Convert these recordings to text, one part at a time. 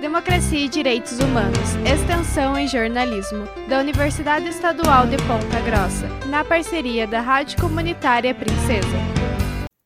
Democracia e Direitos Humanos, Extensão em Jornalismo, da Universidade Estadual de Ponta Grossa, na parceria da Rádio Comunitária Princesa.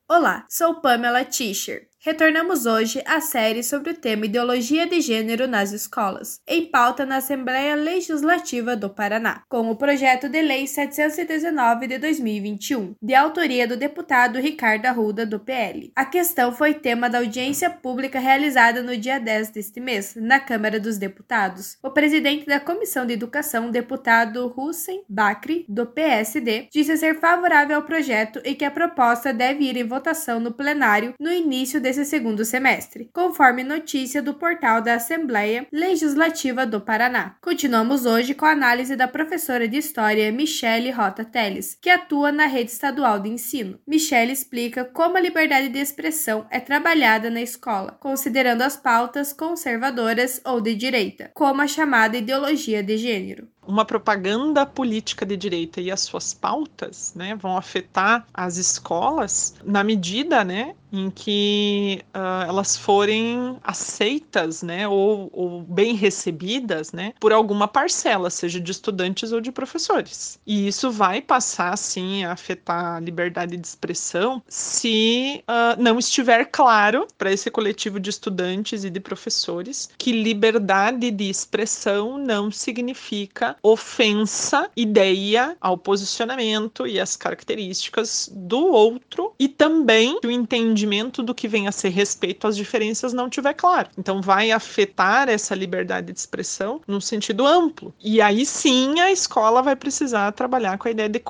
Olá, sou Pamela Tischer. Retornamos hoje à série sobre o tema Ideologia de Gênero nas Escolas, em pauta na Assembleia Legislativa do Paraná, com o projeto de Lei 719 de 2021, de autoria do deputado Ricardo Arruda, do PL. A questão foi tema da audiência pública realizada no dia 10 deste mês, na Câmara dos Deputados. O presidente da Comissão de Educação, deputado Hussein Bakri, do PSD, disse ser favorável ao projeto e que a proposta deve ir em votação no plenário no início desse segundo semestre, conforme notícia do portal da Assembleia Legislativa do Paraná. Continuamos hoje com a análise da professora de História Michele Rota Teles, que atua na rede estadual de ensino. Michele explica como a liberdade de expressão é trabalhada na escola, considerando as pautas conservadoras ou de direita, como a chamada ideologia de gênero uma propaganda política de direita e as suas pautas né, vão afetar as escolas na medida né, em que uh, elas forem aceitas, né, ou, ou, bem recebidas, né, por alguma parcela, seja de estudantes ou de professores. E isso vai passar, sim, a afetar a liberdade de expressão se uh, não estiver claro para esse coletivo de estudantes e de professores que liberdade de expressão não significa ofensa, ideia ao posicionamento e às características do outro e também o entendimento entendimento do que vem a ser respeito às diferenças não tiver claro. Então vai afetar essa liberdade de expressão num sentido amplo. E aí sim a escola vai precisar trabalhar com a ideia de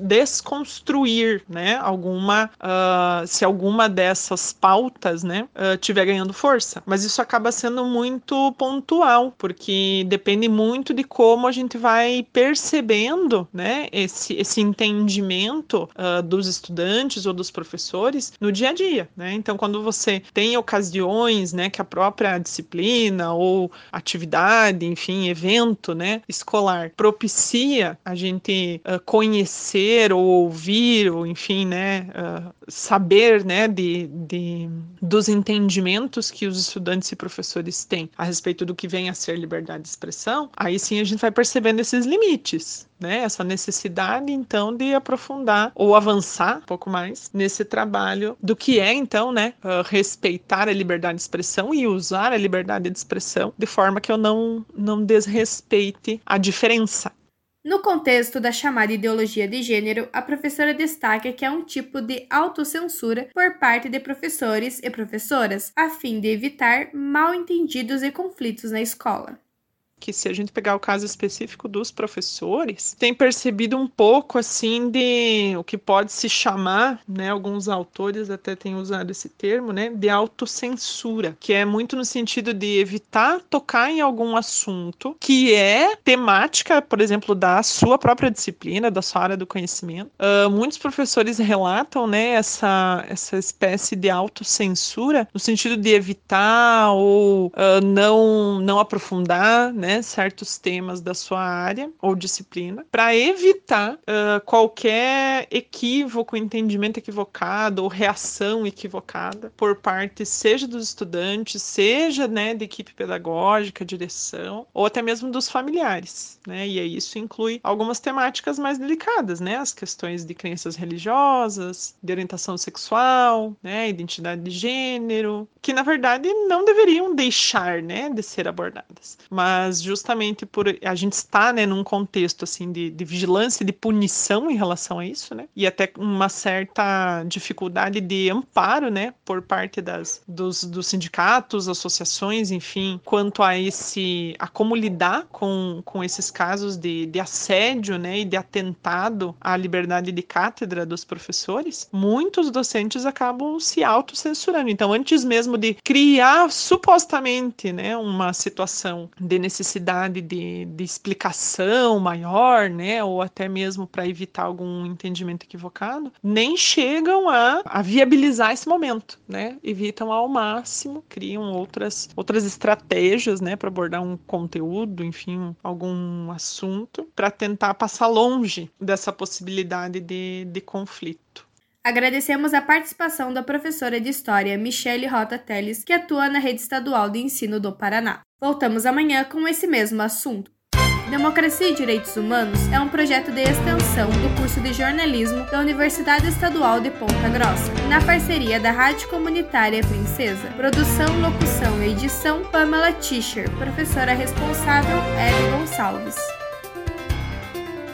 desconstruir, né, alguma uh, se alguma dessas pautas, né, uh, tiver ganhando força. Mas isso acaba sendo muito pontual, porque depende muito de como a gente vai percebendo, né, esse, esse entendimento uh, dos estudantes ou dos professores no dia a dia né? Então, quando você tem ocasiões, né, que a própria disciplina ou atividade, enfim, evento, né, escolar propicia a gente uh, conhecer ou ouvir, ou enfim, né, uh, saber, né, de, de, dos entendimentos que os estudantes e professores têm a respeito do que vem a ser liberdade de expressão, aí sim a gente vai percebendo esses limites, né, essa necessidade então de aprofundar ou avançar um pouco mais nesse trabalho do que é então, né, uh, respeitar a liberdade de expressão e usar a liberdade de expressão de forma que eu não não desrespeite a diferença. No contexto da chamada ideologia de gênero, a professora destaca que é um tipo de autocensura por parte de professores e professoras, a fim de evitar mal entendidos e conflitos na escola que se a gente pegar o caso específico dos professores, tem percebido um pouco assim de o que pode se chamar, né, alguns autores até têm usado esse termo, né, de autocensura, que é muito no sentido de evitar tocar em algum assunto que é temática, por exemplo, da sua própria disciplina, da sua área do conhecimento. Uh, muitos professores relatam, né, essa, essa espécie de autocensura no sentido de evitar ou uh, não, não aprofundar, né, né, certos temas da sua área ou disciplina, para evitar uh, qualquer equívoco, entendimento equivocado ou reação equivocada por parte seja dos estudantes, seja né, da equipe pedagógica, direção, ou até mesmo dos familiares. Né? E aí isso inclui algumas temáticas mais delicadas, né? As questões de crenças religiosas, de orientação sexual, né? identidade de gênero, que na verdade não deveriam deixar né, de ser abordadas. Mas justamente por a gente estar né, num contexto assim de, de vigilância e de punição em relação a isso, né? E até uma certa dificuldade de amparo, né, por parte das, dos, dos sindicatos, associações, enfim, quanto a esse a como lidar com, com esses casos de, de assédio, né, e de atentado à liberdade de cátedra dos professores, muitos docentes acabam se autocensurando. Então, antes mesmo de criar supostamente, né, uma situação de necessidade necessidade de, de explicação maior, né, ou até mesmo para evitar algum entendimento equivocado, nem chegam a, a viabilizar esse momento, né? Evitam ao máximo, criam outras, outras estratégias, né, para abordar um conteúdo, enfim, algum assunto, para tentar passar longe dessa possibilidade de, de conflito. Agradecemos a participação da professora de História Michele Rota Teles, que atua na Rede Estadual de Ensino do Paraná. Voltamos amanhã com esse mesmo assunto. Democracia e Direitos Humanos é um projeto de extensão do curso de jornalismo da Universidade Estadual de Ponta Grossa, na parceria da Rádio Comunitária Princesa. Produção, locução e edição Pamela Tischer, professora responsável Ellen Gonçalves.